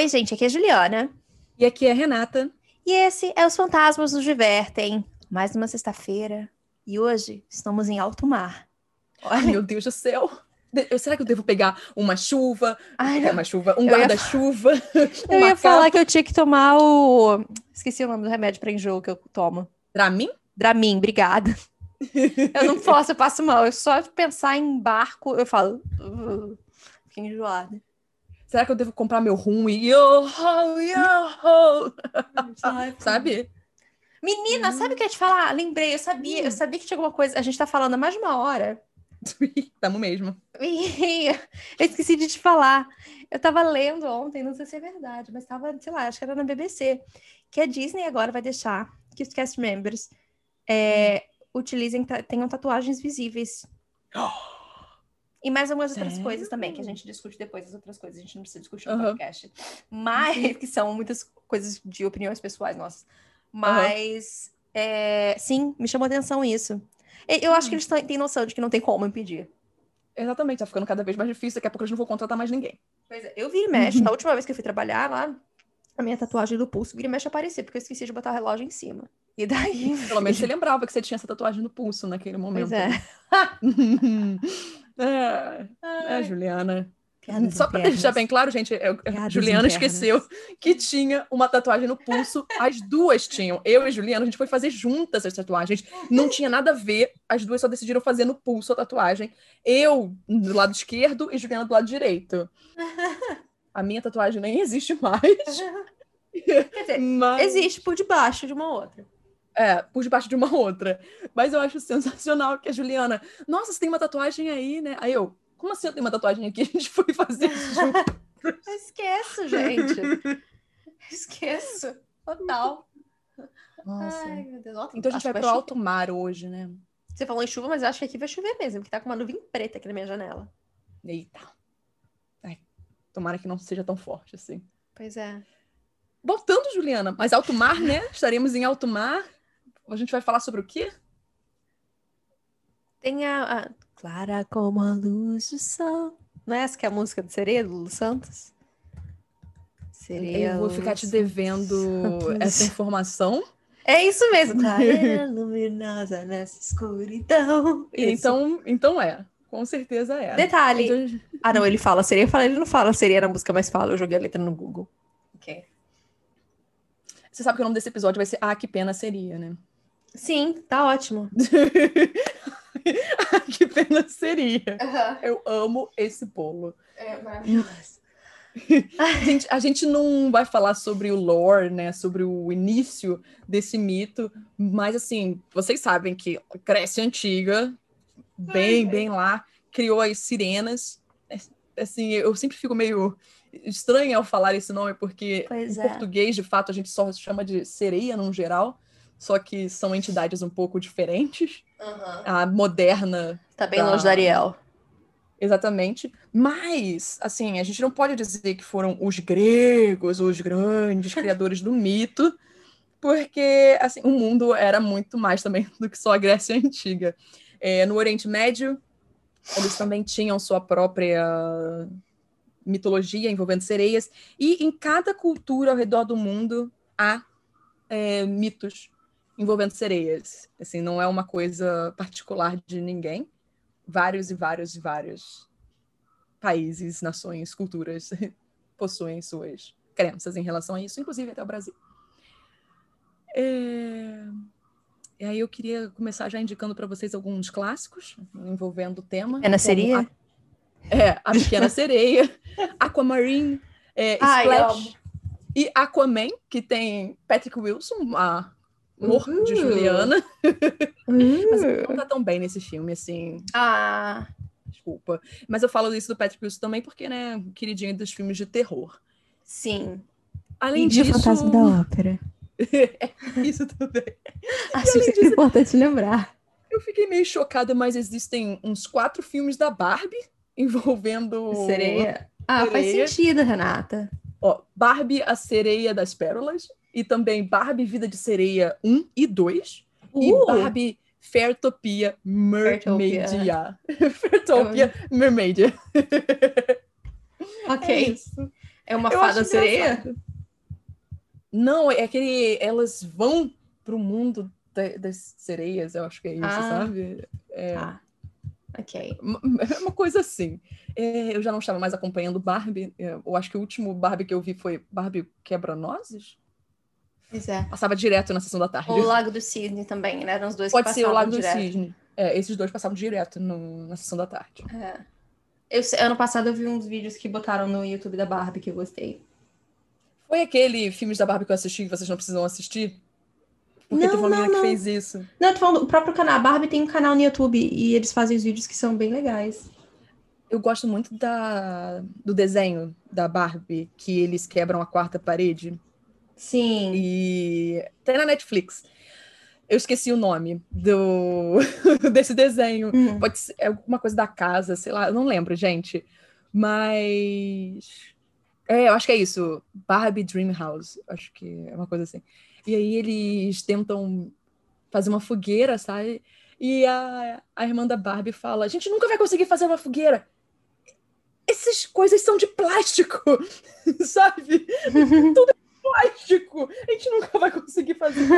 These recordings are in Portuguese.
Oi, gente, aqui é a Juliana. E aqui é a Renata. E esse é Os Fantasmas Nos Divertem. Mais uma sexta-feira. E hoje estamos em alto mar. Ai, meu Deus do céu. De- Será que eu devo pegar uma chuva? Ai, É, uma chuva, um Eu ia guarda-chuva. Eu ia falar que eu tinha que tomar o. Esqueci o nome do remédio para enjoo que eu tomo. Dramin? Dramin, obrigada. Eu não posso, eu passo mal. Eu só pensar em barco, eu falo. Fiquei enjoada. Será que eu devo comprar meu rum e yo ho, yo ho? Sabe? Menina, sabe o que eu ia te falar? Lembrei, eu sabia, eu sabia que tinha alguma coisa. A gente tá falando há mais de uma hora. Tamo mesmo. Eu esqueci de te falar. Eu tava lendo ontem, não sei se é verdade, mas tava, sei lá, acho que era na BBC, que a Disney agora vai deixar que os cast members é, utilizem, ta- tenham tatuagens visíveis. E mais algumas outras coisas também, que a gente discute depois, as outras coisas, a gente não precisa discutir no Aham. podcast. Mas, que são muitas coisas de opiniões pessoais nossas. Mas, é, sim, me chamou atenção isso. Eu acho que eles têm noção de que não tem como impedir. Exatamente, tá ficando cada vez mais difícil. Daqui a pouco eles não vão contratar mais ninguém. Pois é, eu e mexe. Na última vez que eu fui trabalhar lá, a minha tatuagem do pulso vira e mexe aparecer, porque eu esqueci de botar o relógio em cima. E daí. Pelo menos você lembrava que você tinha essa tatuagem no pulso naquele momento. Pois é. é, é, Juliana. Piadas Só pra internas. deixar bem claro, gente, eu- Piadas Juliana internas. esqueceu que tinha uma tatuagem no pulso. As duas tinham. Eu e Juliana, a gente foi fazer juntas as tatuagens. Não tinha nada a ver. As duas só decidiram fazer no pulso a tatuagem. Eu do lado esquerdo e Juliana do lado direito. A minha tatuagem nem existe mais. Quer dizer, Mas... existe por debaixo de uma outra. É, por debaixo de uma outra. Mas eu acho sensacional que a Juliana, nossa, você tem uma tatuagem aí, né? Aí eu, como assim eu tenho uma tatuagem aqui? A gente foi fazer junto. Eu esqueço, gente. Esqueço. Total. Nossa. Ai, meu Deus. Ó, Então a gente vai que pro chover. alto mar hoje, né? Você falou em chuva, mas eu acho que aqui vai chover mesmo, porque tá com uma nuvem preta aqui na minha janela. Eita. Ai, tomara que não seja tão forte assim. Pois é. Voltando, Juliana, mas alto mar, né? Estaremos em alto mar. A gente vai falar sobre o quê? Tem a, a Clara como a luz do sol. Não é essa que é a música de sereia do Lulu Santos? Sereia. Eu vou ficar te devendo Santos. essa informação. É isso mesmo, Clara luminosa nessa escuridão. Isso. Então, então é. Com certeza é. Detalhe. Então, Ah, não, ele fala sereia. Fala, ele não fala sereia na música, mas fala. Eu joguei a letra no Google. Ok. Você sabe que o nome desse episódio vai ser Ah, que pena seria, né? Sim, tá ótimo. que pena seria. Eu amo esse bolo. É maravilhoso. Gente, a gente não vai falar sobre o lore, né? Sobre o início desse mito, mas assim, vocês sabem que a Grécia Antiga, bem, bem lá, criou as sirenas. Assim, eu sempre fico meio estranha ao falar esse nome, porque Pois em é. português, de fato, a gente só chama de sereia no geral, só que são entidades um pouco diferentes. A moderna Tá bem Tá. longe da Ariel. Exatamente. Mas, assim, a gente não pode dizer que foram os gregos, os grandes criadores do mito, porque, assim, o mundo era muito mais também do que só a Grécia Antiga. É, no Oriente Médio, eles também tinham sua própria mitologia envolvendo sereias, e em cada cultura ao redor do mundo há é, mitos envolvendo sereias. Assim, não é uma coisa particular de ninguém vários e vários e vários países, nações, culturas possuem suas crenças em relação a isso, inclusive até o Brasil. É... E aí eu queria começar já indicando para vocês alguns clássicos envolvendo o tema. Pequena Sereia? A... É, A Pequena Sereia, Aquamarine, é, Ai, Splash e Aquaman, que tem Patrick Wilson, a amor de Uhul. Juliana. Mas ele Uh. não tá tão bem nesse filme, assim. Ah, Desculpa. Mas eu falo isso do Patrick Wilson também porque, né, queridinho dos filmes de terror. sim. Além Índio disso... Fantasma da Ópera. isso também. Acho que é importante lembrar. Eu fiquei meio chocada, mas existem uns quatro filmes da Barbie envolvendo... Sereia. Ah, faz Sereia. sentido, Renata. Ó, Barbie, a Sereia das Pérolas. E também Barbie, Vida de Sereia 1 e 2. E Uh, Barbie, Fairtopia. Mermaidia. Fairtopia Mermaidia. ok. É. É uma Eu fada sereia? engraçado. Não, é aquele. Elas vão pro mundo da- das sereias, eu acho que é isso, Ah. sabe? É Tá. Ok. uma, é uma coisa assim. É, eu já não estava mais acompanhando Barbie. é, Eu acho que o último Barbie que eu vi foi Barbie Quebra-Nozes. Pois é. Passava direto na sessão da tarde. Ou o Lago do Cisne também, né? Eram os dois Pode que ser o passavam Lago do direto. Cisne. É, esses dois passavam direto no- na sessão da tarde. É. Eu, ano passado eu vi uns vídeos que botaram no YouTube da Barbie que eu gostei. Foi aquele filmes da Barbie que eu assisti que vocês não precisam assistir? Porque Não, teve uma não, menina não. que fez isso. Não, eu tô falando, o próprio canal, a Barbie tem um canal no YouTube e eles fazem os vídeos que são bem legais. Eu gosto muito da, do desenho da Barbie, que eles quebram a quarta parede. Sim. E tem na Netflix. Eu esqueci o nome do desse desenho. Hum. Pode ser é alguma coisa da casa, sei lá, eu não lembro, gente. Mas. É, eu acho que é isso. Barbie Dream House. Acho que é uma coisa assim. E aí eles tentam fazer uma fogueira, sabe? E a, a irmã da Barbie fala: A gente nunca vai conseguir fazer uma fogueira. Essas coisas são de plástico, sabe? Plástico! A gente nunca vai conseguir fazer.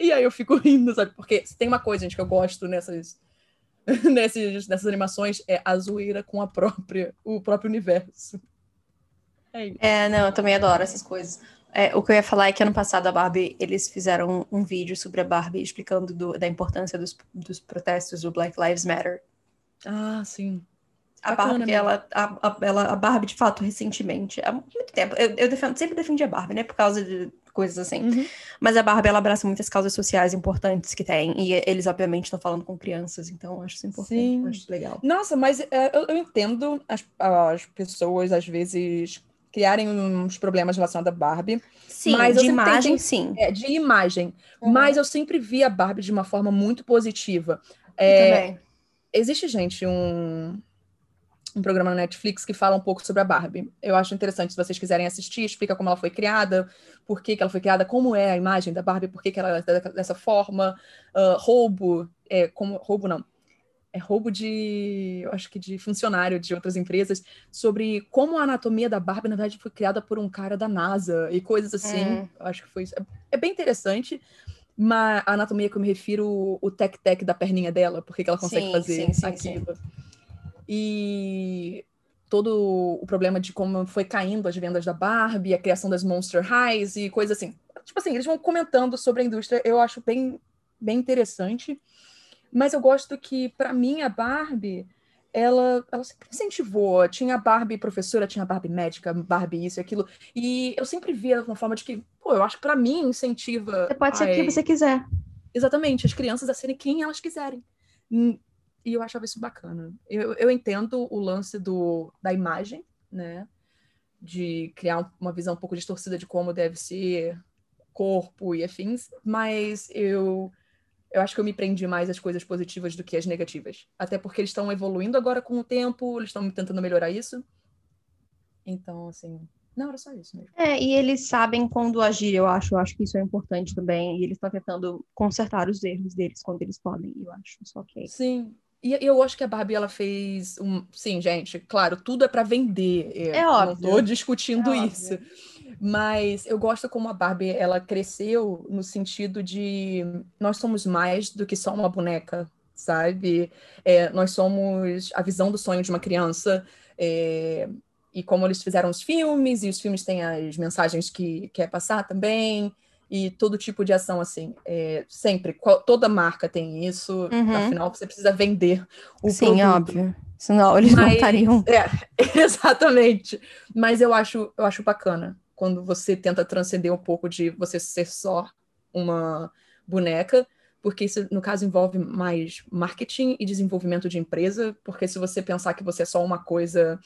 E aí eu fico rindo, sabe? Porque se tem uma coisa, gente, que eu gosto nessas, nessas, nessas animações, é a zoeira com a própria, o próprio universo. É isso. É, não, eu também adoro essas coisas. É, o que eu ia falar é que ano passado a Barbie, eles fizeram um, um vídeo sobre a Barbie explicando do- da importância dos, dos protestos do Black Lives Matter. Ah, sim. A Bacana Barbie, ela, a, a- ela, a Barbie, de fato, recentemente, há muito tempo, eu, eu defendo- sempre defendi a Barbie, né, por causa de coisas assim. Uhum. Mas a Barbie, ela abraça muitas causas sociais importantes que tem, e eles, obviamente, estão falando com crianças, então eu acho isso importante, Sim. acho legal. Nossa, mas é, eu, eu entendo as, as pessoas, às vezes, criarem uns problemas relacionados à Barbie. Sim, Mas de imagem, tentei- sim. É, de imagem. Uhum. Mas eu sempre vi a Barbie de uma forma muito positiva. É, também. existe, gente, um, um programa na Netflix que fala um pouco sobre a Barbie. Eu acho interessante, se vocês quiserem assistir, explica como ela foi criada, por que, que ela foi criada, como é a imagem da Barbie, por que, que ela é dessa forma, ah, roubo, é, como, roubo não, é roubo de, eu acho que de funcionário de outras empresas, sobre como a anatomia da Barbie, na verdade, foi criada por um cara da NASA e coisas assim. Hum. Eu acho que foi isso. É, é bem interessante. Mas a anatomia que eu me refiro, o tec-tec da perninha dela, por que que ela consegue Sim, fazer sim, sim. aquilo. E todo o problema de como foi caindo as vendas da Barbie, a criação das Monster Highs e coisas assim. Tipo assim, eles vão comentando sobre a indústria, eu acho bem, bem interessante. Mas eu gosto que, para mim, a Barbie, ela, ela sempre incentivou. Tinha a Barbie professora, tinha a Barbie médica, Barbie isso e aquilo. E eu sempre via uma forma de que, pô, eu acho que para mim incentiva. Você pode ser ai, quem você quiser. Exatamente, as crianças a serem quem elas quiserem. Hum, E eu achava isso bacana. Eu, eu entendo o lance do, da imagem, né? De criar um- uma visão um pouco distorcida de como deve ser corpo e afins, mas eu, eu acho que eu me prendi mais às coisas positivas do que às negativas. Até porque eles estão evoluindo agora com o tempo, eles estão tentando melhorar isso. Então, assim, não, era só isso mesmo. É, e eles sabem quando agir, eu acho. Eu acho que isso é importante também. E eles estão tentando consertar os erros deles quando eles podem. Eu acho isso ok. Sim. E eu acho que a Barbie ela fez um. Sim, gente, claro, tudo é para vender. É eu óbvio. Não tô discutindo É isso. Mas eu gosto como a Barbie ela cresceu no sentido de nós somos mais do que só uma boneca, sabe? É, nós somos a visão do sonho de uma criança. é, e como eles fizeram os filmes, e os filmes têm as mensagens que quer passar também, e todo tipo de ação, assim. é, sempre, qual- toda marca tem isso, Uhum. afinal você precisa vender o Sim, produto. óbvio. Senão eles não Mas- estariam. É, exatamente. Mas eu acho, eu acho bacana quando você tenta transcender um pouco de você ser só uma boneca, porque isso, no caso, envolve mais marketing e desenvolvimento de empresa, porque se você pensar que você é só uma coisa,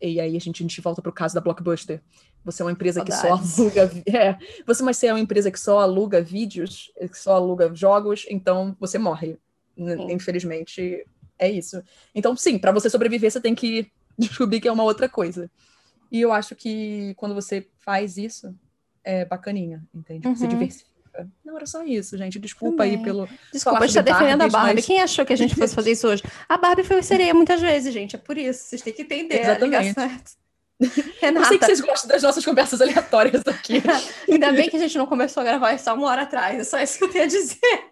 e aí a gente, a gente volta para o caso da Blockbuster, você é uma empresa que só aluga, é, você mas você é uma empresa que só aluga vídeos, que só aluga jogos, então você morre. N- Sim. Infelizmente, é isso. Então, sim, para você sobreviver, você tem que descobrir que é uma outra coisa. E eu acho que quando você faz isso, é bacaninha, entende? Você Uhum. diversifica. Não, era só isso, gente. Desculpa aí Também. pelo. Desculpa, a gente tá defendendo a Barbies, Barbie. mas- Quem achou que a gente fosse fazer isso hoje? A Barbie foi sereia muitas vezes, gente. É por isso. Vocês têm que entender. Exatamente. ligar certo. Renata. Eu sei que vocês gostam das nossas conversas aleatórias aqui. Ainda bem que a gente não começou a gravar só uma hora atrás. É só isso que eu tenho a dizer.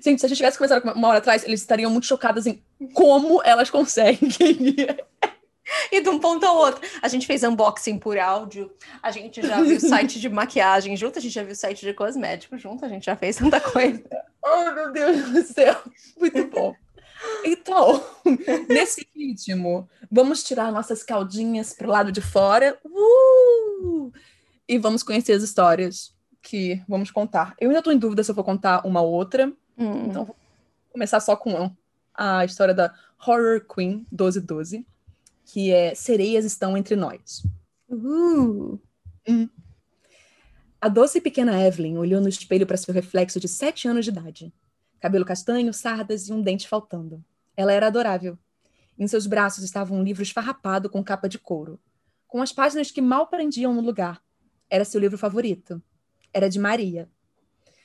Gente, se a gente tivesse começado uma hora atrás, eles estariam muito chocados em como elas conseguem. e de um ponto ao outro. A gente fez unboxing por áudio, a gente já viu site de maquiagem junto, a gente já viu site de cosméticos junto, a gente já fez tanta coisa. Oh, meu Deus do céu! Muito bom. Então, nesse ritmo, vamos tirar nossas caldinhas para o lado de fora uh! e vamos conhecer as histórias que vamos contar. Eu ainda estou em dúvida se eu vou contar uma ou outra, hum. então vou começar só com a história da Horror Queen 1212, que é Sereias Estão Entre Nós. Uh. Hum. A doce pequena Evelyn olhou no espelho para seu reflexo de sete anos de idade cabelo castanho, sardas e um dente faltando. Ela era adorável. Em seus braços estava um livro esfarrapado com capa de couro, com as páginas que mal prendiam no lugar. Era seu livro favorito. Era de Maria.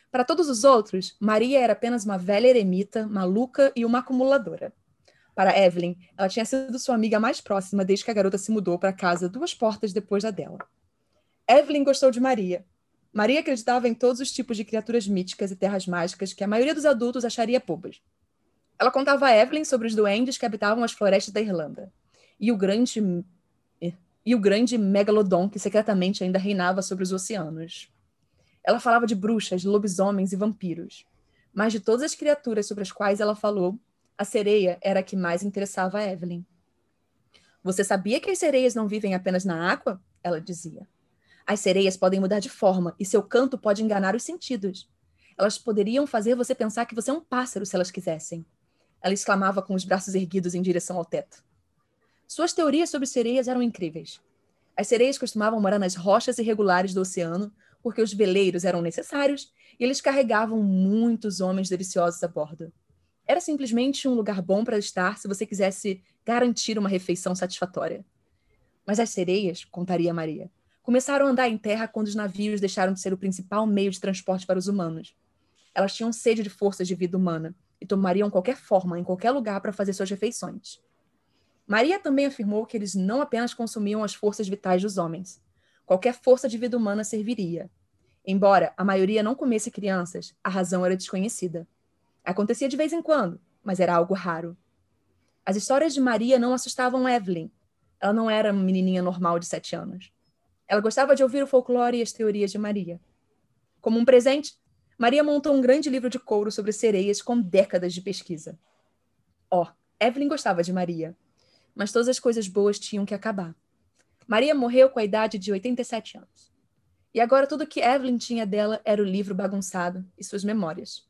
Para todos os outros, Maria era apenas uma velha eremita, maluca e uma acumuladora. Para Evelyn, ela tinha sido sua amiga mais próxima desde que a garota se mudou para casa duas portas depois da dela. Evelyn gostou de Maria, Maria acreditava em todos os tipos de criaturas míticas e terras mágicas que a maioria dos adultos acharia bobas. Ela contava a Evelyn sobre os duendes que habitavam as florestas da Irlanda e o grande e o grande megalodon que secretamente ainda reinava sobre os oceanos. Ela falava de bruxas, lobisomens e vampiros. Mas de todas as criaturas sobre as quais ela falou, a sereia era a que mais interessava a Evelyn. Você sabia que as sereias não vivem apenas na água? Ela dizia. As sereias podem mudar de forma e seu canto pode enganar os sentidos. Elas poderiam fazer você pensar que você é um pássaro se elas quisessem. Ela exclamava com os braços erguidos em direção ao teto. Suas teorias sobre sereias eram incríveis. As sereias costumavam morar nas rochas irregulares do oceano porque os veleiros eram necessários e eles carregavam muitos homens deliciosos a bordo. Era simplesmente um lugar bom para estar se você quisesse garantir uma refeição satisfatória. Mas as sereias, contaria Maria, começaram a andar em terra quando os navios deixaram de ser o principal meio de transporte para os humanos. Elas tinham sede de forças de vida humana e tomariam qualquer forma em qualquer lugar para fazer suas refeições. Maria também afirmou que eles não apenas consumiam as forças vitais dos homens. Qualquer força de vida humana serviria. Embora a maioria não comesse crianças, a razão era desconhecida. Acontecia de vez em quando, mas era algo raro. As histórias de Maria não assustavam Evelyn. Ela não era uma menininha normal de sete anos. Ela gostava de ouvir o folclore e as teorias de Maria. Como um presente, Maria montou um grande livro de couro sobre sereias com décadas de pesquisa. Ó, oh, Evelyn gostava de Maria, mas todas as coisas boas tinham que acabar. Maria morreu com a idade de 87 anos. E agora tudo que Evelyn tinha dela era o livro bagunçado e suas memórias.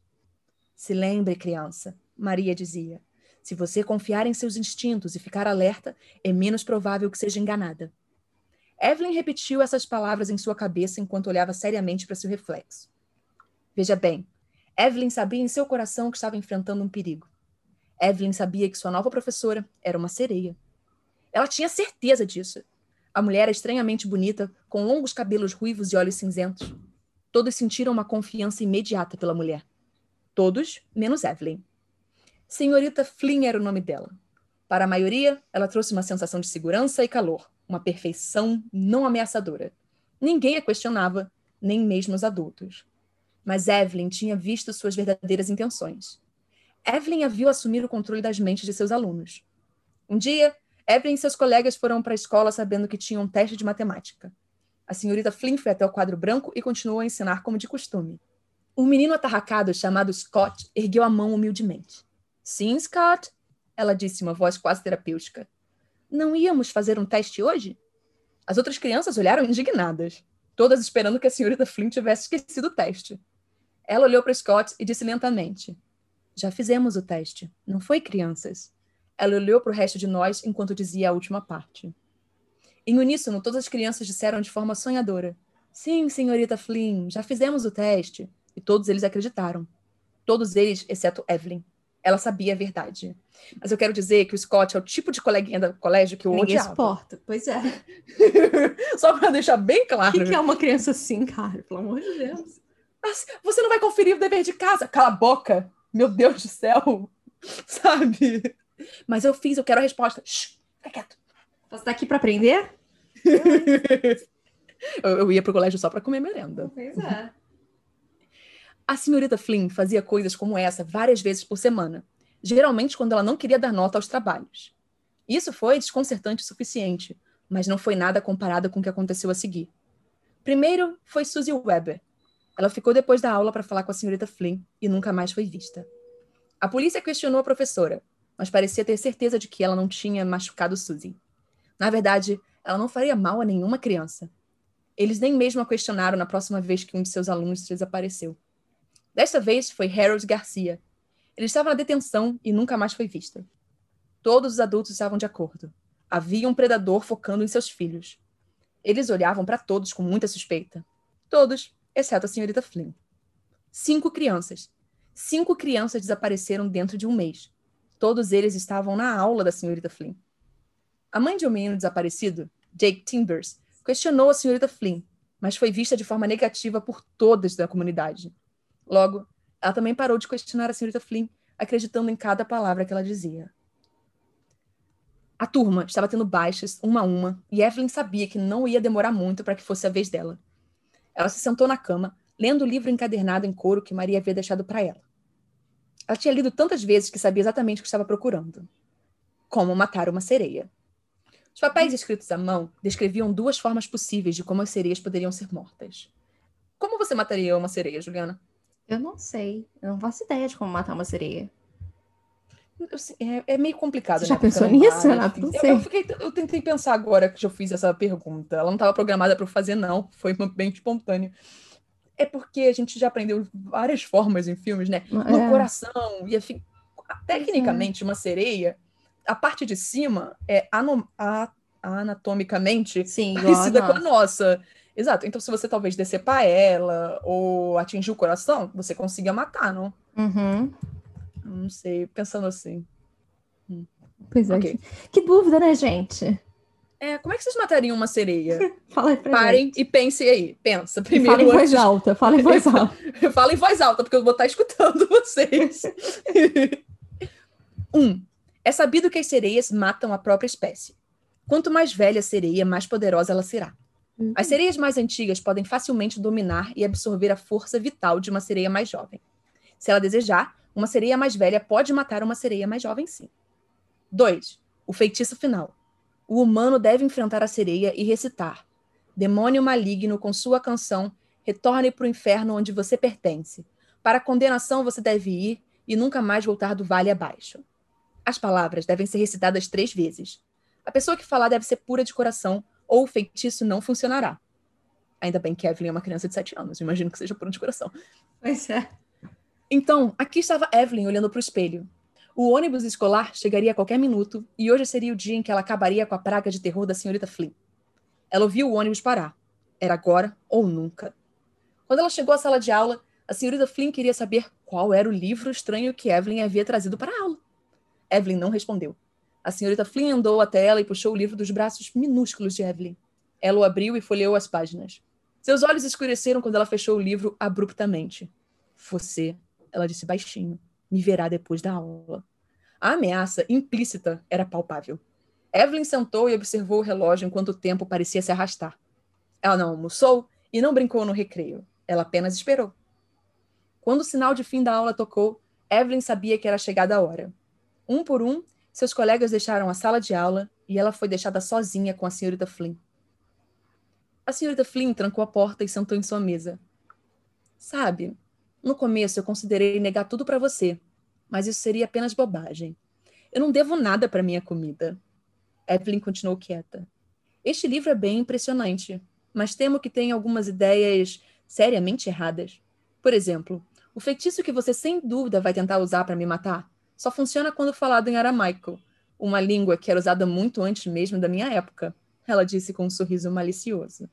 Se lembre, criança, Maria dizia. Se você confiar em seus instintos e ficar alerta, é menos provável que seja enganada. Evelyn repetiu essas palavras em sua cabeça enquanto olhava seriamente para seu reflexo. Veja bem, Evelyn sabia em seu coração que estava enfrentando um perigo. Evelyn sabia que sua nova professora era uma sereia. Ela tinha certeza disso. A mulher era estranhamente bonita, com longos cabelos ruivos e olhos cinzentos. Todos sentiram uma confiança imediata pela mulher. Todos, menos Evelyn. Senhorita Flynn era o nome dela. Para a maioria, ela trouxe uma sensação de segurança e calor, uma perfeição não ameaçadora. Ninguém a questionava, nem mesmo os adultos. Mas Evelyn tinha visto suas verdadeiras intenções. Evelyn a viu assumir o controle das mentes de seus alunos. Um dia, Evelyn e seus colegas foram para a escola sabendo que tinham um teste de matemática. A senhorita Flynn foi até o quadro branco e continuou a ensinar como de costume. Um menino atarracado chamado Scott ergueu a mão humildemente. Sim, Scott, ela disse, uma voz quase terapêutica. Não íamos fazer um teste hoje? As outras crianças olharam indignadas, todas esperando que a senhorita Flynn tivesse esquecido o teste. Ela olhou para Scott e disse lentamente: Já fizemos o teste, não foi, crianças? Ela olhou para o resto de nós enquanto dizia a última parte. Em uníssono, todas as crianças disseram de forma sonhadora: Sim, senhorita Flynn, já fizemos o teste. E todos eles acreditaram. Todos eles, exceto Evelyn. Ela sabia a verdade. Mas eu quero dizer que o Scott é o tipo de coleguinha do colégio que eu Ninguém odiava. suporta, pois é. Só para deixar bem claro. O que, que, é uma criança assim, cara? Pelo amor de Deus. Mas você não vai conferir o dever de casa? Cala a boca! Meu Deus do céu! Sabe? Mas eu fiz, eu quero a resposta. Shhh, fica quieto. Você tá aqui para aprender? eu, eu ia pro colégio só para comer merenda. Pois é. A senhorita Flynn fazia coisas como essa várias vezes por semana, geralmente quando ela não queria dar nota aos trabalhos. Isso foi desconcertante o suficiente, mas não foi nada comparado com o que aconteceu a seguir. Primeiro foi Suzy Weber. Ela ficou depois da aula para falar com a senhorita Flynn e nunca mais foi vista. A polícia questionou a professora, mas parecia ter certeza de que ela não tinha machucado Suzy. Na verdade, ela não faria mal a nenhuma criança. Eles nem mesmo a questionaram na próxima vez que um de seus alunos desapareceu. Desta vez foi Harold Garcia. Ele estava na detenção e nunca mais foi visto. Todos os adultos estavam de acordo. Havia um predador focando em seus filhos. Eles olhavam para todos com muita suspeita. Todos, exceto a senhorita Flynn. Cinco crianças. Cinco crianças desapareceram dentro de um mês. Todos eles estavam na aula da senhorita Flynn. A mãe de um menino desaparecido, Jake Timbers, questionou a senhorita Flynn, mas foi vista de forma negativa por todas da comunidade. Logo, ela também parou de questionar a senhorita Flynn, acreditando em cada palavra que ela dizia. A turma estava tendo baixas, uma a uma, e Evelyn sabia que não ia demorar muito para que fosse a vez dela. Ela se sentou na cama, lendo o livro encadernado em couro que Maria havia deixado para ela. Ela tinha lido tantas vezes que sabia exatamente o que estava procurando. Como matar uma sereia. Os papéis escritos à mão descreviam duas formas possíveis de como as sereias poderiam ser mortas. Como você mataria uma sereia, Juliana? Eu não sei. Eu não faço ideia de como matar uma sereia. É, é meio complicado. Você já né? pensou Porque nisso, Renato? Não eu, sei. eu, fiquei- eu tentei pensar agora que eu fiz essa pergunta. Ela não estava programada para eu fazer, não. Foi bem espontâneo. É porque a gente já aprendeu várias formas em filmes, né? No É. coração. E assim, tecnicamente, uma sereia, a parte de cima é ano- a- anatomicamente Sim, igual a parecida com a nossa. Exato. Então, se você talvez decepar ela ou atingir o coração, você consiga matar, não? Uhum. Não sei, pensando assim. Pois é. Ok. Que, que dúvida, né, gente? É, como é que vocês matariam uma sereia? Fala aí pra Parem gente. e pensem aí. Pensa primeiro Fala em voz antes. alta, fala em voz alta. Fala em voz alta, porque eu vou estar escutando vocês. um. É sabido que as sereias matam a própria espécie. Quanto mais velha a sereia, mais poderosa ela será. As sereias mais antigas podem facilmente dominar e absorver a força vital de uma sereia mais jovem. Se ela desejar, uma sereia mais velha pode matar uma sereia mais jovem, sim. 2. O feitiço final. O humano deve enfrentar a sereia e recitar: Demônio maligno, com sua canção, retorne para o inferno onde você pertence. Para a condenação você deve ir e nunca mais voltar do vale abaixo. As palavras devem ser recitadas três vezes. A pessoa que falar deve ser pura de coração ou o feitiço não funcionará. Ainda bem que Evelyn é uma criança de 7 anos, imagino que seja pura de coração. Pois é. Então, aqui estava Evelyn olhando para o espelho. O ônibus escolar chegaria a qualquer minuto e hoje seria o dia em que ela acabaria com a praga de terror da senhorita Flynn. Ela ouviu o ônibus parar. Era agora ou nunca. Quando ela chegou à sala de aula, a senhorita Flynn queria saber qual era o livro estranho que Evelyn havia trazido para a aula. Evelyn não respondeu. A senhorita Flynn andou até ela e puxou o livro dos braços minúsculos de Evelyn. Ela o abriu e folheou as páginas. Seus olhos escureceram quando ela fechou o livro abruptamente. Você, ela disse baixinho, me verá depois da aula. A ameaça implícita era palpável. Evelyn sentou e observou o relógio enquanto o tempo parecia se arrastar. Ela não almoçou e não brincou no recreio. Ela apenas esperou. Quando o sinal de fim da aula tocou, Evelyn sabia que era chegada a hora. Um por um, seus colegas deixaram a sala de aula e ela foi deixada sozinha com a senhorita Flynn. A senhorita Flynn trancou a porta e sentou em sua mesa. Sabe, no começo eu considerei negar tudo para você, mas isso seria apenas bobagem. Eu não devo nada para minha comida. Evelyn continuou quieta. Este livro é bem impressionante, mas temo que tenha algumas ideias seriamente erradas. Por exemplo, o feitiço que você sem dúvida vai tentar usar para me matar só funciona quando falado em aramaico, uma língua que era usada muito antes mesmo da minha época, ela disse com um sorriso malicioso.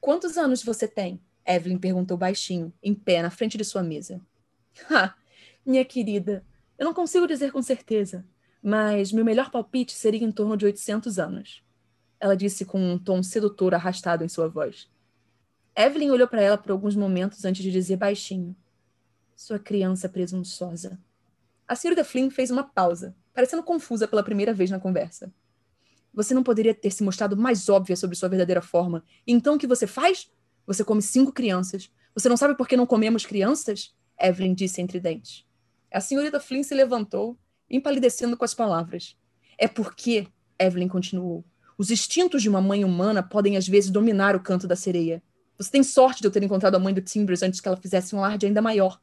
Quantos anos você tem? Evelyn perguntou baixinho, em pé na frente de sua mesa. Ah, minha querida, eu não consigo dizer com certeza, mas meu melhor palpite seria em torno de 800 anos. Ela disse com um tom sedutor arrastado em sua voz. Evelyn olhou para ela por alguns momentos antes de dizer baixinho: Sua criança presunçosa. A senhorita Flynn fez uma pausa, parecendo confusa pela primeira vez na conversa. Você não poderia ter se mostrado mais óbvia sobre sua verdadeira forma. Então o que você faz? Você come cinco crianças. Você não sabe por que não comemos crianças? Evelyn disse entre dentes. A senhorita Flynn se levantou, empalidecendo com as palavras. É porque, Evelyn continuou, os instintos de uma mãe humana podem às vezes dominar o canto da sereia. Você tem sorte de eu ter encontrado a mãe do Timbers antes que ela fizesse um alarde ainda maior.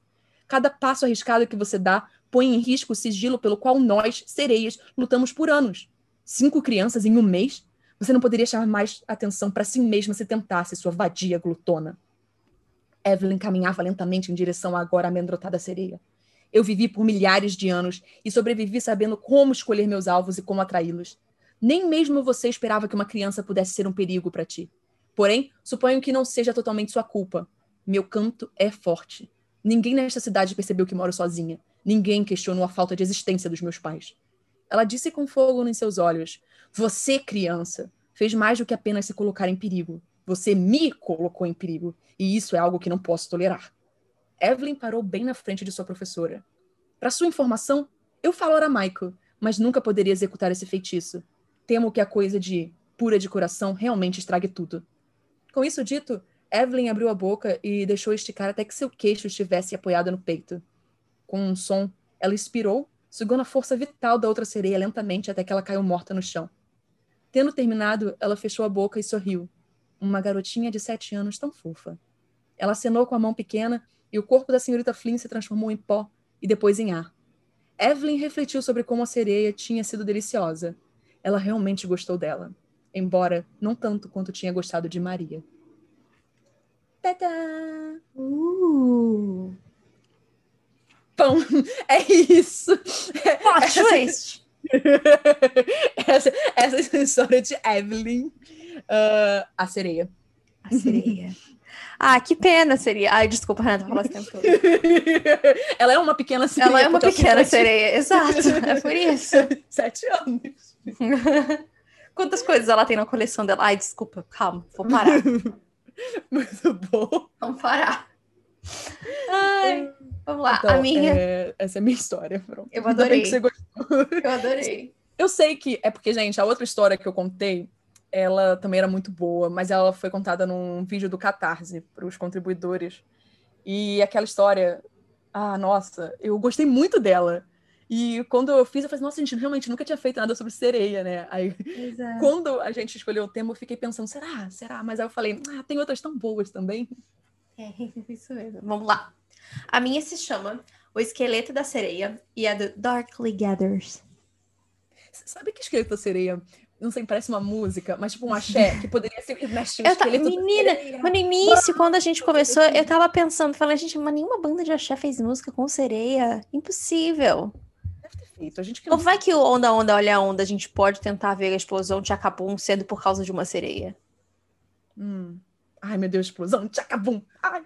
Cada passo arriscado que você dá põe em risco o sigilo pelo qual nós, sereias, lutamos por anos. Cinco crianças em um mês? Você não poderia chamar mais atenção para si mesma se tentasse, sua vadia glutona. Evelyn caminhava lentamente em direção à agora amedrontada sereia. Eu vivi por milhares de anos e sobrevivi sabendo como escolher meus alvos e como atraí-los. Nem mesmo você esperava que uma criança pudesse ser um perigo para ti. Porém, suponho que não seja totalmente sua culpa. Meu canto é forte. Ninguém nesta cidade percebeu que moro sozinha. Ninguém questionou a falta de existência dos meus pais. Ela disse com fogo em seus olhos: Você, criança, fez mais do que apenas se colocar em perigo. Você me colocou em perigo. E isso é algo que não posso tolerar. Evelyn parou bem na frente de sua professora. Para sua informação, eu falo aramaico, mas nunca poderia executar esse feitiço. Temo que a coisa de pura de coração realmente estrague tudo. Com isso dito, Evelyn abriu a boca e deixou esticar até que seu queixo estivesse apoiado no peito. Com um som, ela expirou sugando a força vital da outra sereia lentamente até que ela caiu morta no chão. Tendo terminado, ela fechou a boca e sorriu. Uma garotinha de sete anos tão fofa. Ela acenou com a mão pequena e o corpo da senhorita Flynn se transformou em pó e depois em ar. Evelyn refletiu sobre como a sereia tinha sido deliciosa. Ela realmente gostou dela, embora não tanto quanto tinha gostado de Maria. Tadá! Uh! Pão. É isso. Plot essa, twist. essa, essa é a história de Evelyn, uh, a sereia. A sereia. Ah, que pena seria. Ai, desculpa, Renata, falar esse tempo todo. Ela é uma pequena sereia. Ela é uma pequena sereia, exato. É por isso. Sete anos. Quantas coisas ela tem na coleção dela? Ai, desculpa, calma, vou parar. Muito bom. Vamos parar. Ai. Vamos lá, então, a minha. É... Essa é a minha história. Pronto. Eu adorei. Que você gostou. Eu adorei. Eu sei que é porque, gente, a outra história que eu contei, ela também era muito boa, mas ela foi contada num vídeo do Catarse para os contribuidores. E aquela história, ah, nossa, eu gostei muito dela. E quando eu fiz, eu falei, nossa, gente, realmente nunca tinha feito nada sobre sereia, né? Aí, Exato. quando a gente escolheu o tema, eu fiquei pensando, será? Será? Mas aí eu falei, ah, tem outras tão boas também. É, isso mesmo. Vamos lá. A minha se chama O Esqueleto da Sereia e é do Darkly Gathers. Sabe que Esqueleto da Sereia não sei, parece uma música, mas tipo um axé, que poderia ser mexe, eu esqueleto Menina, no início, quando a gente começou, eu tava pensando, falei, gente, mas nenhuma banda de axé fez música com sereia. Impossível. Deve ter feito. A gente Ou vai que o Onda, Onda, Olha Onda, a gente pode tentar ver a explosão de Acapum sendo por causa de uma sereia. Hum. Ai, meu Deus, explosão, tchacabum. Ai,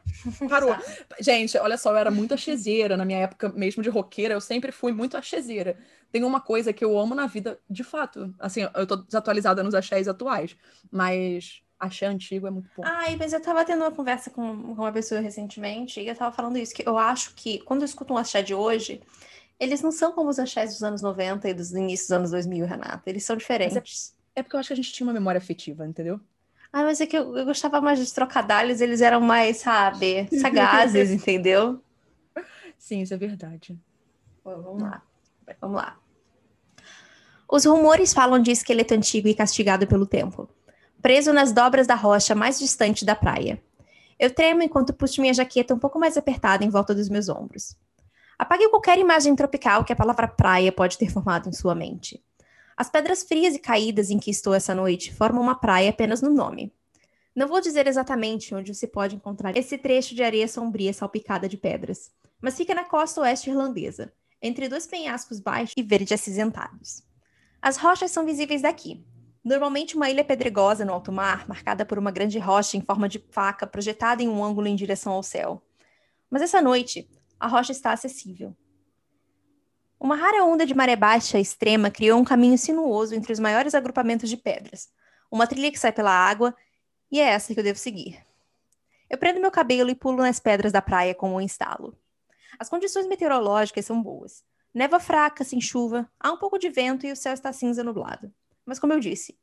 parou. Gente, olha só, eu era muito achezeira na minha época mesmo de roqueira, eu sempre fui muito achezeira. Tem uma coisa que eu amo na vida, de fato. Assim, eu tô desatualizada nos axés atuais, mas axé antigo é muito bom. Ai, mas eu tava tendo uma conversa com, com uma pessoa recentemente e eu tava falando isso, que eu acho que quando eu escuto um axé de hoje, eles não são como os axés dos anos 90 e dos inícios dos anos 2000, Renata. Eles são diferentes. É, é porque eu acho que a gente tinha uma memória afetiva, entendeu? Ah, mas é que eu, eu gostava mais dos trocadilhos, eles eram mais, sabe, sagazes, entendeu? Sim, isso é verdade. Bom, vamos lá. Vamos lá. Os rumores falam de esqueleto antigo e castigado pelo tempo, preso nas dobras da rocha mais distante da praia. Eu tremo enquanto puxo minha jaqueta um pouco mais apertada em volta dos meus ombros. Apague qualquer imagem tropical que a palavra praia pode ter formado em sua mente. As pedras frias e caídas em que estou essa noite formam uma praia apenas no nome. Não vou dizer exatamente onde se pode encontrar esse trecho de areia sombria salpicada de pedras, mas fica na costa oeste irlandesa, entre dois penhascos baixos e verde acinzentados. As rochas são visíveis daqui. Normalmente uma ilha pedregosa no alto mar, marcada por uma grande rocha em forma de faca projetada em um ângulo em direção ao céu. Mas essa noite, a rocha está acessível. Uma rara onda de maré baixa extrema criou um caminho sinuoso entre os maiores agrupamentos de pedras. Uma trilha que sai pela água, e é essa que eu devo seguir. Eu prendo meu cabelo e pulo nas pedras da praia com um instalo. As condições meteorológicas são boas. Neva fraca, sem chuva, há um pouco de vento e o céu está cinza nublado. Mas como eu disse,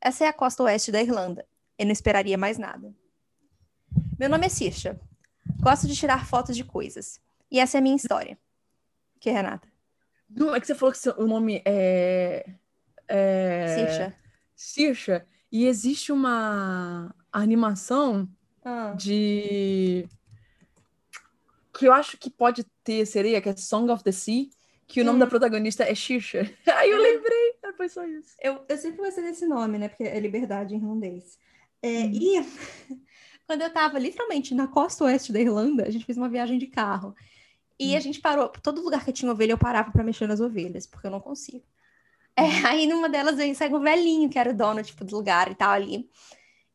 essa é a costa oeste da Irlanda. Eu não esperaria mais nada. Meu nome é Sirsha. Gosto de tirar fotos de coisas. E essa é a minha história. Que, Renata? Não, é que você falou que o nome é. é... Sirsha. E existe uma animação Ah. de. que eu acho que pode ter sereia, que é Song of the Sea, que o nome Hum. da protagonista é Sirsha. Aí eu lembrei, ah, foi só isso. Eu, eu sempre gostei desse nome, né? Porque é liberdade em irlandês. É, Uhum. E quando eu tava literalmente na costa oeste da Irlanda, a gente fez uma viagem de carro. E Hum. a gente parou, todo lugar que tinha ovelha, eu parava pra mexer nas ovelhas, porque eu não consigo. É, Uhum. aí numa delas aí segue um velhinho, que era o dono, tipo, do lugar e tal ali.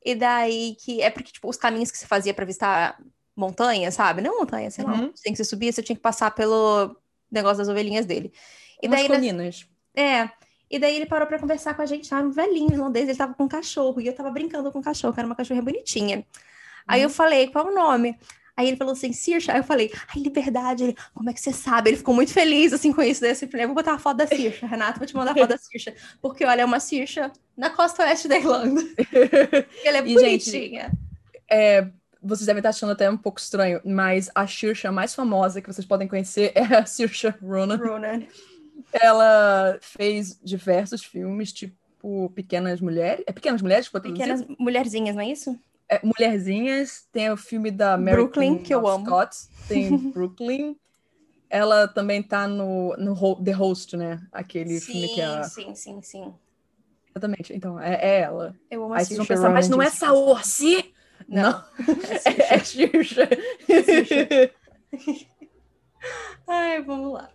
E daí que é porque, tipo, os caminhos que você fazia pra visitar montanha, sabe? Não montanha, sei Uhum. você tem que você subia, você tinha que passar pelo negócio das ovelhinhas dele. E Umas daí nós- colinas. é. E daí ele parou pra conversar com a gente, sabe? Um velhinho irlandês, ele tava com um cachorro, e eu tava brincando com o cachorro, que era uma cachorrinha bonitinha. Aí eu falei, qual o nome? Aí ele falou assim, Sirsha. Aí eu falei, ai, liberdade. Ele, como é que você sabe? Ele ficou muito feliz, assim, com isso. Daí eu falei, vou botar uma foto da Sirsha, Renato, vou te mandar a foto da Sirsha. Porque, olha, é uma Sirsha na costa oeste da Irlanda. Ela é E, gente, bonitinha. É, vocês devem estar achando até um pouco estranho, mas a Saoirse mais famosa que vocês podem conhecer é a Saoirse Ronan. Ronan. Ela fez diversos filmes, tipo Pequenas Mulheres. É Pequenas Mulheres Pequenas mulherzinhas, não é isso? É, Mulherzinhas. Tem o filme da Mary Brooklyn, Queen que eu amo. Scots. Tem Brooklyn. Ela também tá no, no The Host, né? Aquele filme que é. sim, sim, sim. Exatamente. Então, é, é ela. Eu amo a Aí vocês vão Saoirse pensar, mas não é Ronan, Saoirse? Não. É, é Saoirse. Ai, vamos lá.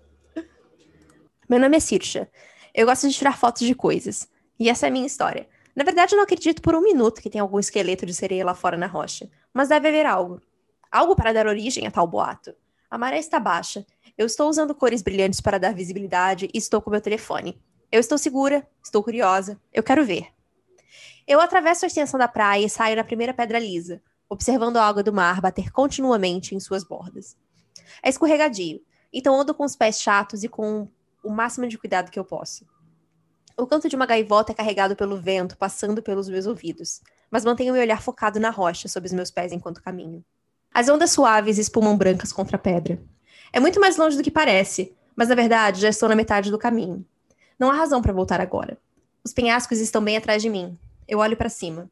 Meu nome é Sirsha. Eu gosto de tirar fotos de coisas. E essa é a minha história. Na verdade, eu não acredito por um minuto que tem algum esqueleto de sereia lá fora na rocha. Mas deve haver algo. Algo para dar origem a tal boato. A maré está baixa. Eu estou usando cores brilhantes para dar visibilidade e estou com meu telefone. Eu estou segura, estou curiosa, eu quero ver. Eu atravesso a extensão da praia e saio na primeira pedra lisa, observando a água do mar bater continuamente em suas bordas. É escorregadio, então ando com os pés chatos e com o máximo de cuidado que eu posso. O canto de uma gaivota é carregado pelo vento, passando pelos meus ouvidos, mas mantenho meu olhar focado na rocha sob os meus pés enquanto caminho. As ondas suaves espumam brancas contra a pedra. É muito mais longe do que parece, mas na verdade já estou na metade do caminho. Não há razão para voltar agora. Os penhascos estão bem atrás de mim. Eu olho para cima.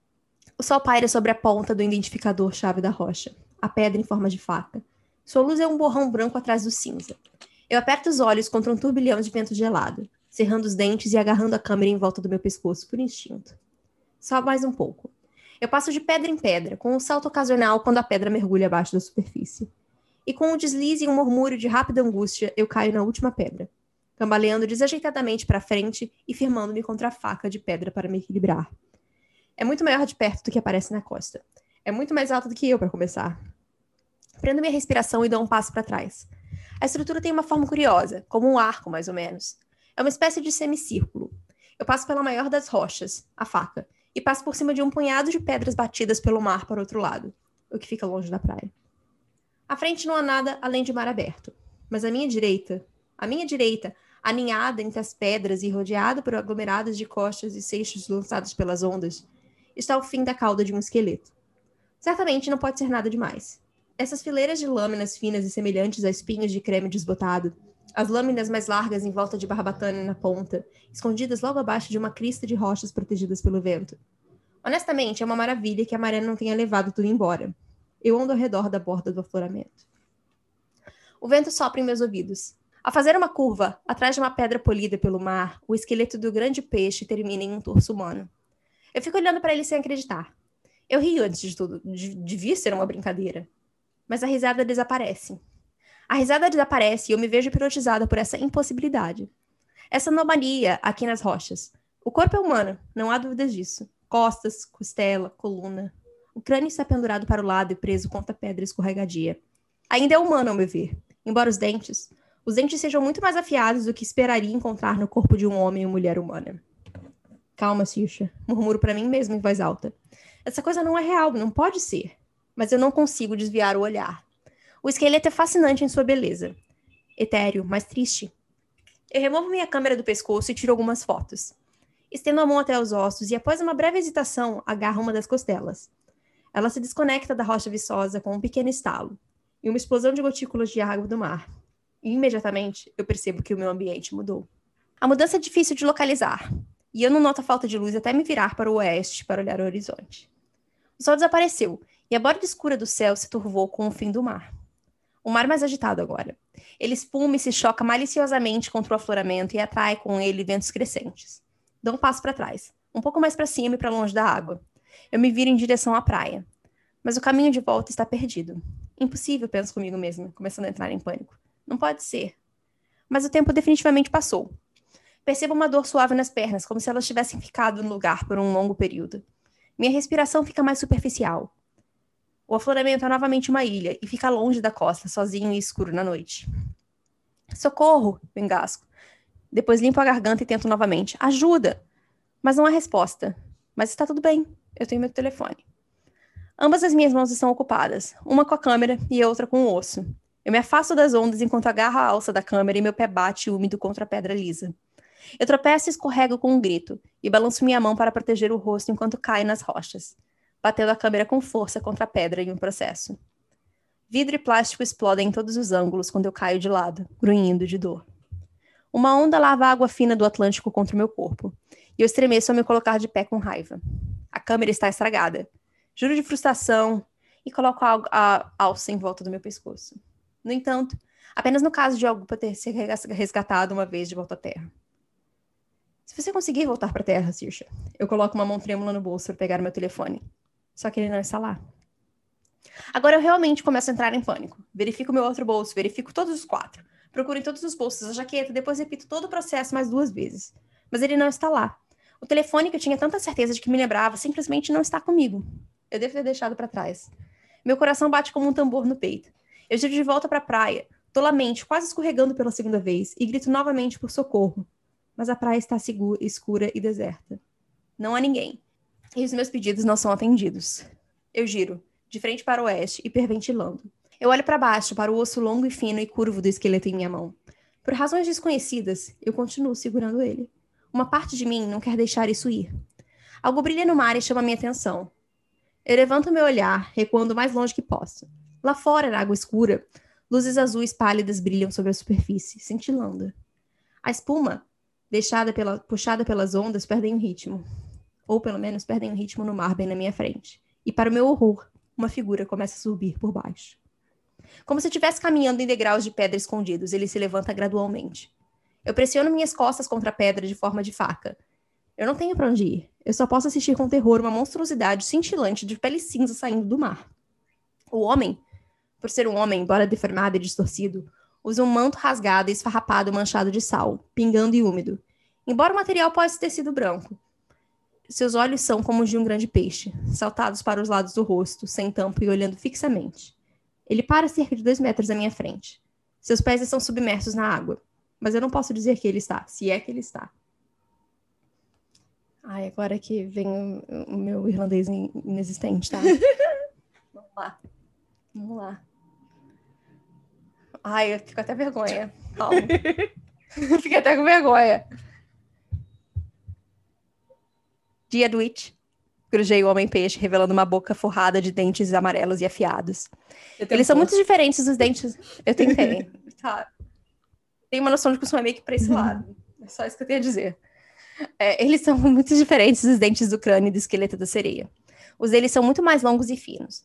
O sol paira sobre a ponta do identificador-chave da rocha, a pedra em forma de faca. Sua luz é um borrão branco atrás do cinza. Eu aperto os olhos contra um turbilhão de vento gelado, cerrando os dentes e agarrando a câmera em volta do meu pescoço por instinto. Só mais um pouco. Eu passo de pedra em pedra, com um salto ocasional quando a pedra mergulha abaixo da superfície. E com um deslize e um murmúrio de rápida angústia, eu caio na última pedra, cambaleando desajeitadamente para frente e firmando-me contra a faca de pedra para me equilibrar. É muito maior de perto do que aparece na costa. É muito mais alto do que eu, para começar. Prendo minha respiração e dou um passo para trás. A estrutura tem uma forma curiosa, como um arco, mais ou menos. É uma espécie de semicírculo. Eu passo pela maior das rochas, a faca, e passo por cima de um punhado de pedras batidas pelo mar para o outro lado, o que fica longe da praia. À frente não há nada além de mar aberto, mas à minha direita, à minha direita, aninhada entre as pedras e rodeada por aglomerados de costas e seixos lançados pelas ondas, está o fim da cauda de um esqueleto. Certamente não pode ser nada demais. Essas fileiras de lâminas finas e semelhantes a espinhos de creme desbotado, as lâminas mais largas em volta de barbatana na ponta, escondidas logo abaixo de uma crista de rochas protegidas pelo vento. Honestamente, é uma maravilha que a maré não tenha levado tudo embora. Eu ando ao redor da borda do afloramento. O vento sopra em meus ouvidos. Ao fazer uma curva, atrás de uma pedra polida pelo mar, o esqueleto do grande peixe termina em um torso humano. Eu fico olhando para ele sem acreditar. Eu rio antes de tudo, de- devia ser uma brincadeira. Mas a risada desaparece. A risada desaparece e eu me vejo hipnotizada por essa impossibilidade. Essa anomalia aqui nas rochas. O corpo é humano, não há dúvidas disso. Costas, costela, coluna. O crânio está pendurado para o lado e preso contra a pedra escorregadia. Ainda é humano, ao meu ver. Embora os dentes, os dentes sejam muito mais afiados do que esperaria encontrar no corpo de um homem ou mulher humana. Calma, Sisha, murmuro para mim mesmo em voz alta. Essa coisa não é real, não pode ser. Mas eu não consigo desviar o olhar. O esqueleto é fascinante em sua beleza. Etéreo, mas triste. Eu removo minha câmera do pescoço e tiro algumas fotos. Estendo a mão até os ossos e, após uma breve hesitação, agarro uma das costelas. Ela se desconecta da rocha viçosa com um pequeno estalo e uma explosão de gotículas de água do mar. E imediatamente eu percebo que o meu ambiente mudou. A mudança é difícil de localizar, e eu não noto a falta de luz até me virar para o oeste para olhar o horizonte. O sol desapareceu e a borda escura do céu se turvou com o fim do mar. O mar mais agitado agora. Ele espuma e se choca maliciosamente contra o afloramento e atrai com ele ventos crescentes. Dou um passo para trás, um pouco mais para cima e para longe da água. Eu me viro em direção à praia. Mas o caminho de volta está perdido. Impossível, penso comigo mesma, começando a entrar em pânico. Não pode ser. Mas o tempo definitivamente passou. Percebo uma dor suave nas pernas, como se elas tivessem ficado no lugar por um longo período. Minha respiração fica mais superficial. O afloramento é novamente uma ilha e fica longe da costa, sozinho e escuro na noite. Socorro! Eu engasgo. Depois limpo a garganta e tento novamente. Ajuda! Mas não há resposta. Mas está tudo bem. Eu tenho meu telefone. Ambas as minhas mãos estão ocupadas, uma com a câmera e a outra com o osso. Eu me afasto das ondas enquanto agarro a alça da câmera e meu pé bate úmido contra a pedra lisa. Eu tropeço e escorrego com um grito e balanço minha mão para proteger o rosto enquanto caio nas rochas, batendo a câmera com força contra a pedra em um processo. Vidro e plástico explodem em todos os ângulos quando eu caio de lado, grunhindo de dor. Uma onda lava a água fina do Atlântico contra o meu corpo, e eu estremeço ao me colocar de pé com raiva. A câmera está estragada. Juro de frustração e coloco a, a alça em volta do meu pescoço. No entanto, apenas no caso de algo ter ser resgatado uma vez de volta à Terra. Se você conseguir voltar para a Terra, Sirsha, eu coloco uma mão trêmula no bolso para pegar meu telefone. Só que ele não está lá. Agora eu realmente começo a entrar em pânico. Verifico meu outro bolso, verifico todos os quatro. Procuro em todos os bolsos a jaqueta, depois repito todo o processo mais duas vezes. Mas ele não está lá. O telefone que eu tinha tanta certeza de que me lembrava simplesmente não está comigo. Eu devo ter deixado para trás. Meu coração bate como um tambor no peito. Eu giro de volta para a praia, tolamente, quase escorregando pela segunda vez, e grito novamente por socorro. Mas a praia está segura, escura e deserta. Não há ninguém. E os meus pedidos não são atendidos. Eu giro, de frente para o oeste, hiperventilando. Eu olho para baixo, para o osso longo e fino e curvo do esqueleto em minha mão. Por razões desconhecidas, eu continuo segurando ele. Uma parte de mim não quer deixar isso ir. Algo brilha no mar e chama minha atenção. Eu levanto meu olhar, recuando o mais longe que posso. Lá fora, na água escura, luzes azuis pálidas brilham sobre a superfície, cintilando. A espuma, deixada pela, puxada pelas ondas, perdem o ritmo. Ou pelo menos perdem o ritmo no mar bem na minha frente. E para o meu horror, uma figura começa a subir por baixo. Como se estivesse caminhando em degraus de pedra escondidos, ele se levanta gradualmente. Eu pressiono minhas costas contra a pedra de forma de faca. Eu não tenho para onde ir. Eu só posso assistir com terror uma monstruosidade cintilante de pele cinza saindo do mar. O homem, por ser um homem, embora deformado e distorcido, usa um manto rasgado e esfarrapado manchado de sal, pingando e úmido. Embora o material possa ter sido branco, seus olhos são como os de um grande peixe, saltados para os lados do rosto, sem tampo e olhando fixamente. Ele para cerca de dois metros à minha frente. Seus pés estão submersos na água, mas eu não posso dizer que ele está, se é que ele está. Ai, agora que vem o, o meu irlandês inexistente, tá? Vamos lá. Vamos lá. Ai, eu fico até vergonha. Calma. Fiquei até com vergonha. Dia do It. Grujei o Homem-Peixe, revelando uma boca forrada de dentes amarelos e afiados. Eles são muito diferentes dos dentes. Eu tentei. tá. Tem uma noção de que eu meio que pra esse lado. É só isso que eu tenho a dizer. É, eles são muito diferentes dos dentes do crânio e do esqueleto da sereia. Os deles são muito mais longos e finos.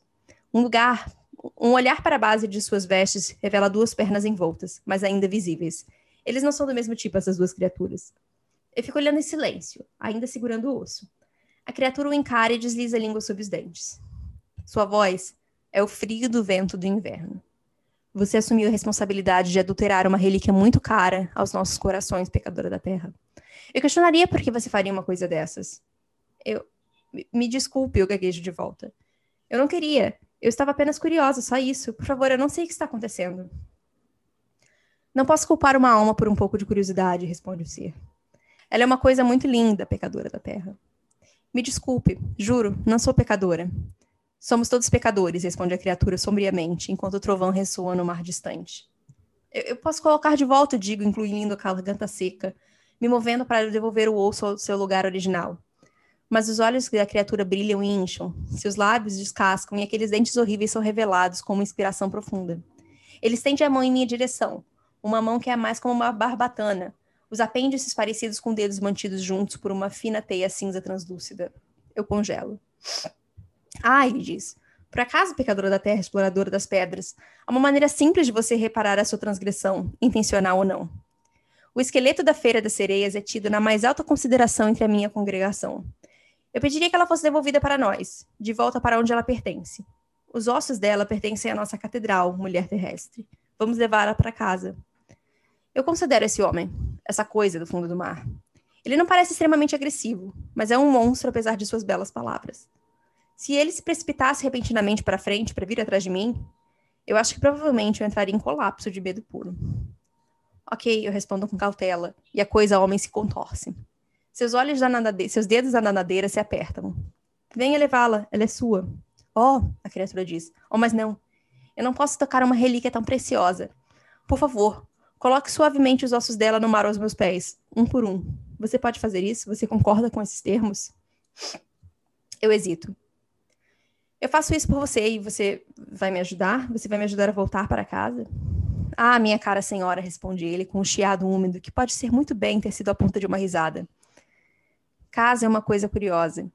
Um lugar, um olhar para a base de suas vestes revela duas pernas envoltas, mas ainda visíveis. Eles não são do mesmo tipo, essas duas criaturas. Eu fico olhando em silêncio, ainda segurando o osso. A criatura o encara e desliza a língua sob os dentes. Sua voz é o frio do vento do inverno. Você assumiu a responsabilidade de adulterar uma relíquia muito cara aos nossos corações, pecadora da terra. Eu questionaria por que você faria uma coisa dessas. Eu. Me desculpe, eu gaguejo de volta. Eu não queria. Eu estava apenas curiosa, só isso. Por favor, eu não sei o que está acontecendo. Não posso culpar uma alma por um pouco de curiosidade, responde o ser. Ela é uma coisa muito linda, pecadora da terra. Me desculpe, juro, não sou pecadora. Somos todos pecadores, responde a criatura sombriamente, enquanto o trovão ressoa no mar distante. Eu, eu posso colocar de volta, digo, incluindo a garganta seca, me movendo para devolver o osso ao seu lugar original. Mas os olhos da criatura brilham e incham, seus lábios descascam e aqueles dentes horríveis são revelados com uma inspiração profunda. Ele estende a mão em minha direção, uma mão que é mais como uma barbatana, os apêndices parecidos com dedos mantidos juntos por uma fina teia cinza translúcida. Eu congelo. Ah, ele diz. Por acaso, pecadora da terra, exploradora das pedras, há uma maneira simples de você reparar a sua transgressão, intencional ou não. O esqueleto da Feira das Sereias é tido na mais alta consideração entre a minha congregação. Eu pediria que ela fosse devolvida para nós, de volta para onde ela pertence. Os ossos dela pertencem à nossa catedral, mulher terrestre. Vamos levá-la para casa. Eu considero esse homem, essa coisa do fundo do mar. Ele não parece extremamente agressivo, mas é um monstro apesar de suas belas palavras. Se ele se precipitasse repentinamente para frente para vir atrás de mim, eu acho que provavelmente eu entraria em colapso de medo puro. Ok, eu respondo com cautela, e a coisa homem se contorce. Seus olhos da nadadeira, seus dedos da nadadeira se apertam. Venha levá-la, ela é sua. Oh, a criatura diz. Oh, mas não. Eu não posso tocar uma relíquia tão preciosa. Por favor, coloque suavemente os ossos dela no mar aos meus pés, um por um. Você pode fazer isso? Você concorda com esses termos? Eu hesito. Eu faço isso por você e você vai me ajudar? Você vai me ajudar a voltar para casa? Ah, minha cara senhora, responde ele com um chiado úmido que pode ser muito bem ter sido a ponta de uma risada. Casa é uma coisa curiosa.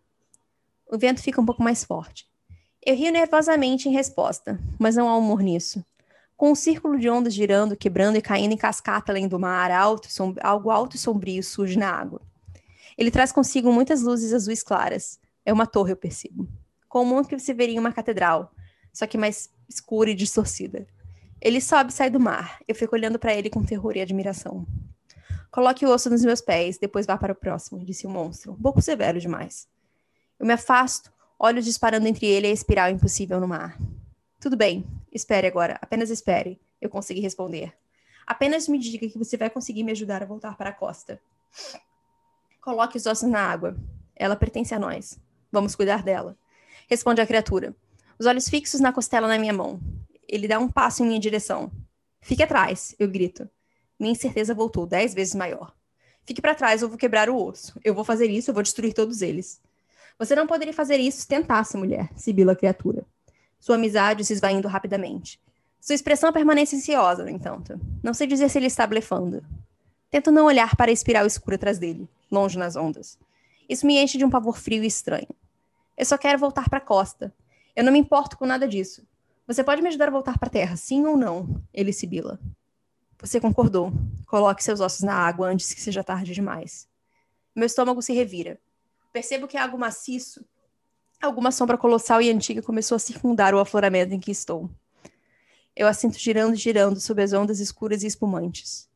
O vento fica um pouco mais forte. Eu rio nervosamente em resposta, mas não há humor nisso. Com um círculo de ondas girando, quebrando e caindo em cascata além do mar, alto, algo alto e sombrio surge na água. Ele traz consigo muitas luzes azuis claras. É uma torre, eu percebo. Comum que se veria em uma catedral, só que mais escura e distorcida. Ele sobe e sai do mar. Eu fico olhando para ele com terror e admiração. Coloque o osso nos meus pés, depois vá para o próximo, disse o monstro, um pouco severo demais. Eu me afasto, olhos disparando entre ele e a espiral impossível no mar. Tudo bem, espere agora, apenas espere, eu consegui responder. Apenas me diga que você vai conseguir me ajudar a voltar para a costa. Coloque os ossos na água. Ela pertence a nós. Vamos cuidar dela. Responde a criatura. Os olhos fixos na costela na minha mão. Ele dá um passo em minha direção. Fique atrás, eu grito. Minha incerteza voltou dez vezes maior. Fique para trás, eu vou quebrar o osso. Eu vou fazer isso, eu vou destruir todos eles. Você não poderia fazer isso se tentasse, mulher, sibila a criatura. Sua amizade se esvaindo rapidamente. Sua expressão permanece ansiosa, no entanto. Não sei dizer se ele está blefando. Tento não olhar para a espiral escura atrás dele, longe nas ondas. Isso me enche de um pavor frio e estranho. Eu só quero voltar para a costa. Eu não me importo com nada disso. Você pode me ajudar a voltar para a terra, sim ou não? Ele sibila. Você concordou. Coloque seus ossos na água antes que seja tarde demais. Meu estômago se revira. Percebo que é algo maciço. Alguma sombra colossal e antiga começou a circundar o afloramento em que estou. Eu a sinto girando e girando sob as ondas escuras e espumantes.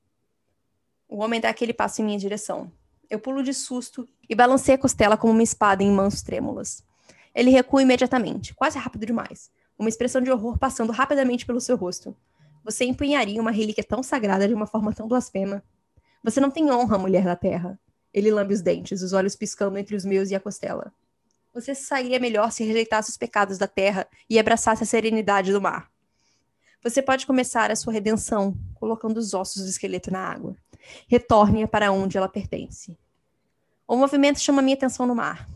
O homem dá aquele passo em minha direção. Eu pulo de susto e balancei a costela como uma espada em mãos trêmulas. Ele recua imediatamente, quase rápido demais uma expressão de horror passando rapidamente pelo seu rosto. Você empunharia uma relíquia tão sagrada de uma forma tão blasfema. Você não tem honra, mulher da terra. Ele lambe os dentes, os olhos piscando entre os meus e a costela. Você sairia melhor se rejeitasse os pecados da terra e abraçasse a serenidade do mar. Você pode começar a sua redenção colocando os ossos do esqueleto na água. Retorne-a para onde ela pertence. O movimento chama minha atenção no mar.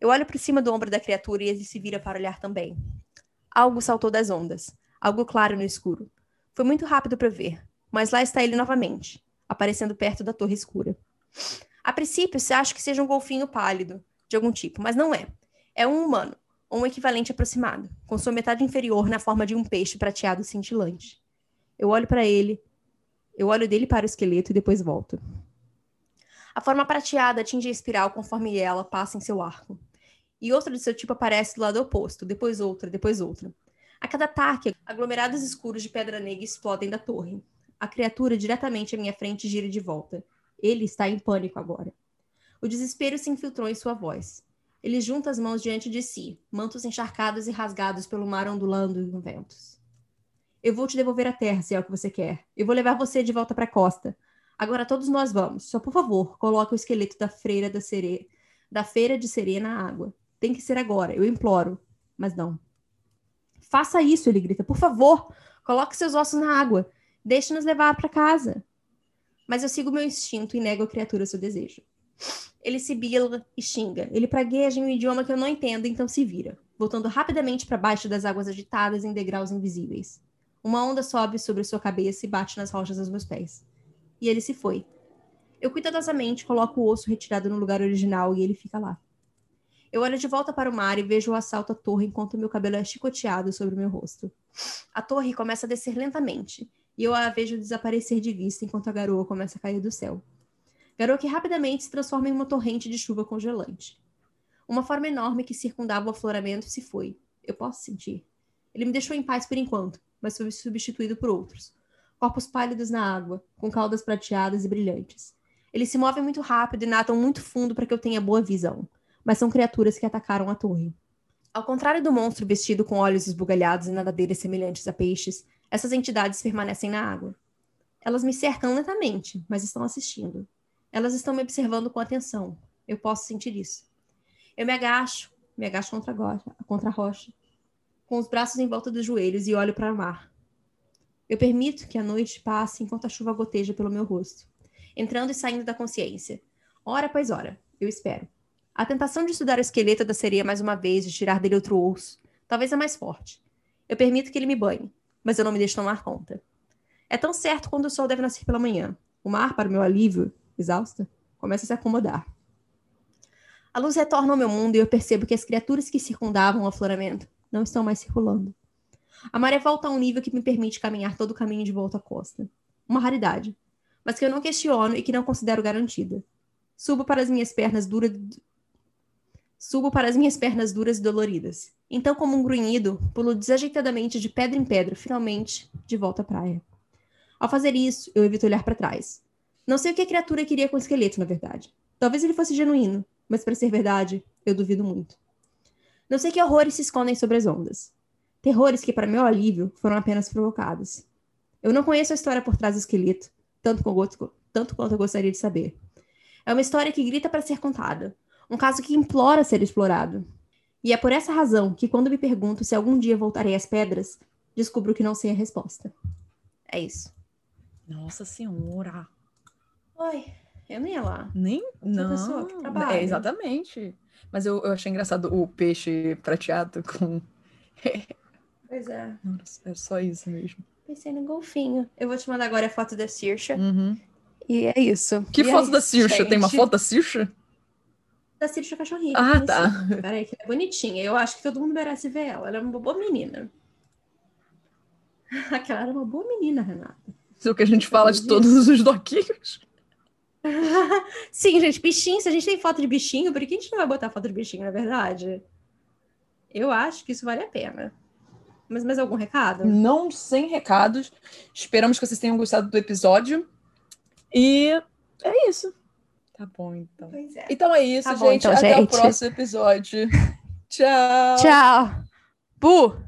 Eu olho por cima do ombro da criatura e ele se vira para olhar também. Algo saltou das ondas, algo claro no escuro. Foi muito rápido para ver, mas lá está ele novamente, aparecendo perto da torre escura. A princípio, se acha que seja um golfinho pálido, de algum tipo, mas não é. É um humano, ou um equivalente aproximado, com sua metade inferior na forma de um peixe prateado cintilante. Eu olho para ele, eu olho dele para o esqueleto e depois volto. A forma prateada atinge a espiral conforme ela passa em seu arco e outra de seu tipo aparece do lado oposto, depois outra, depois outra. A cada ataque, aglomerados escuros de pedra negra explodem da torre. A criatura diretamente à minha frente gira de volta. Ele está em pânico agora. O desespero se infiltrou em sua voz. Ele junta as mãos diante de si, mantos encharcados e rasgados pelo mar ondulando em ventos. Eu vou te devolver a terra, se é o que você quer. Eu vou levar você de volta para a costa. Agora todos nós vamos. Só por favor, coloque o esqueleto da freira da da feira de sereia na água. Tem que ser agora, eu imploro. Mas não. Faça isso, ele grita. Por favor, coloque seus ossos na água. Deixe-nos levar para casa. Mas eu sigo meu instinto e nego à criatura seu desejo. Ele sibila e xinga. Ele pragueja em um idioma que eu não entendo, então se vira, voltando rapidamente para baixo das águas agitadas em degraus invisíveis. Uma onda sobe sobre sua cabeça e bate nas rochas aos meus pés. E ele se foi. Eu cuidadosamente coloco o osso retirado no lugar original e ele fica lá. Eu olho de volta para o mar e vejo o assalto à torre enquanto meu cabelo é chicoteado sobre o meu rosto. A torre começa a descer lentamente, e eu a vejo desaparecer de vista enquanto a garoa começa a cair do céu. Garoa que rapidamente se transforma em uma torrente de chuva congelante. Uma forma enorme que circundava o afloramento se foi. Eu posso sentir. Ele me deixou em paz por enquanto, mas foi substituído por outros. Corpos pálidos na água, com caudas prateadas e brilhantes. Eles se movem muito rápido e nadam muito fundo para que eu tenha boa visão mas são criaturas que atacaram a torre. Ao contrário do monstro vestido com olhos esbugalhados e nadadeiras semelhantes a peixes, essas entidades permanecem na água. Elas me cercam lentamente, mas estão assistindo. Elas estão me observando com atenção. Eu posso sentir isso. Eu me agacho, me agacho contra a, contra a rocha, com os braços em volta dos joelhos e olho para o mar. Eu permito que a noite passe enquanto a chuva goteja pelo meu rosto, entrando e saindo da consciência. Hora após hora, eu espero. A tentação de estudar o esqueleto da sereia mais uma vez, de tirar dele outro osso, talvez é mais forte. Eu permito que ele me banhe, mas eu não me deixo tomar conta. É tão certo quando o sol deve nascer pela manhã. O mar, para o meu alívio, exausta, começa a se acomodar. A luz retorna ao meu mundo e eu percebo que as criaturas que circundavam o afloramento não estão mais circulando. A maré volta a um nível que me permite caminhar todo o caminho de volta à costa. Uma raridade, mas que eu não questiono e que não considero garantida. Subo para as minhas pernas duras Subo para as minhas pernas duras e doloridas. Então, como um grunhido, pulo desajeitadamente de pedra em pedra, finalmente de volta à praia. Ao fazer isso, eu evito olhar para trás. Não sei o que a criatura queria com o esqueleto, na verdade. Talvez ele fosse genuíno, mas para ser verdade, eu duvido muito. Não sei que horrores se escondem sobre as ondas. Terrores que, para meu alívio, foram apenas provocados. Eu não conheço a história por trás do esqueleto, tanto, tanto quanto eu gostaria de saber. É uma história que grita para ser contada, um caso que implora ser explorado. E é por essa razão que, quando me pergunto se algum dia voltarei às pedras, descubro que não sei a resposta. É isso. Nossa Senhora! Oi, eu nem ia lá. Nem? não. Pessoa que trabalha. É, exatamente. Mas eu, eu achei engraçado o peixe prateado com. pois é. é só isso mesmo. Pensei no golfinho. Eu vou te mandar agora a foto da Sirsha. Uhum. E é isso. Que e foto é da Sirsha? Tem uma foto da Sirsha? da Circe Cachorrinho. Ah, tá. Peraí, que é bonitinha. Eu acho que todo mundo merece ver ela. Ela é uma boa menina. Aquela era uma boa menina, Renata. Isso é o que a gente fala de todos os doquinhos. Sim, gente, bichinho. Se a gente tem foto de bichinho, por que a gente não vai botar foto de bichinho, na verdade? Eu acho que isso vale a pena. Mas mais algum recado? Não sem recados. Esperamos que vocês tenham gostado do episódio. E é isso. Tá bom, então. É. Então é isso, tá gente. Bom, então, Até gente. o próximo episódio. Tchau. Tchau. Bu!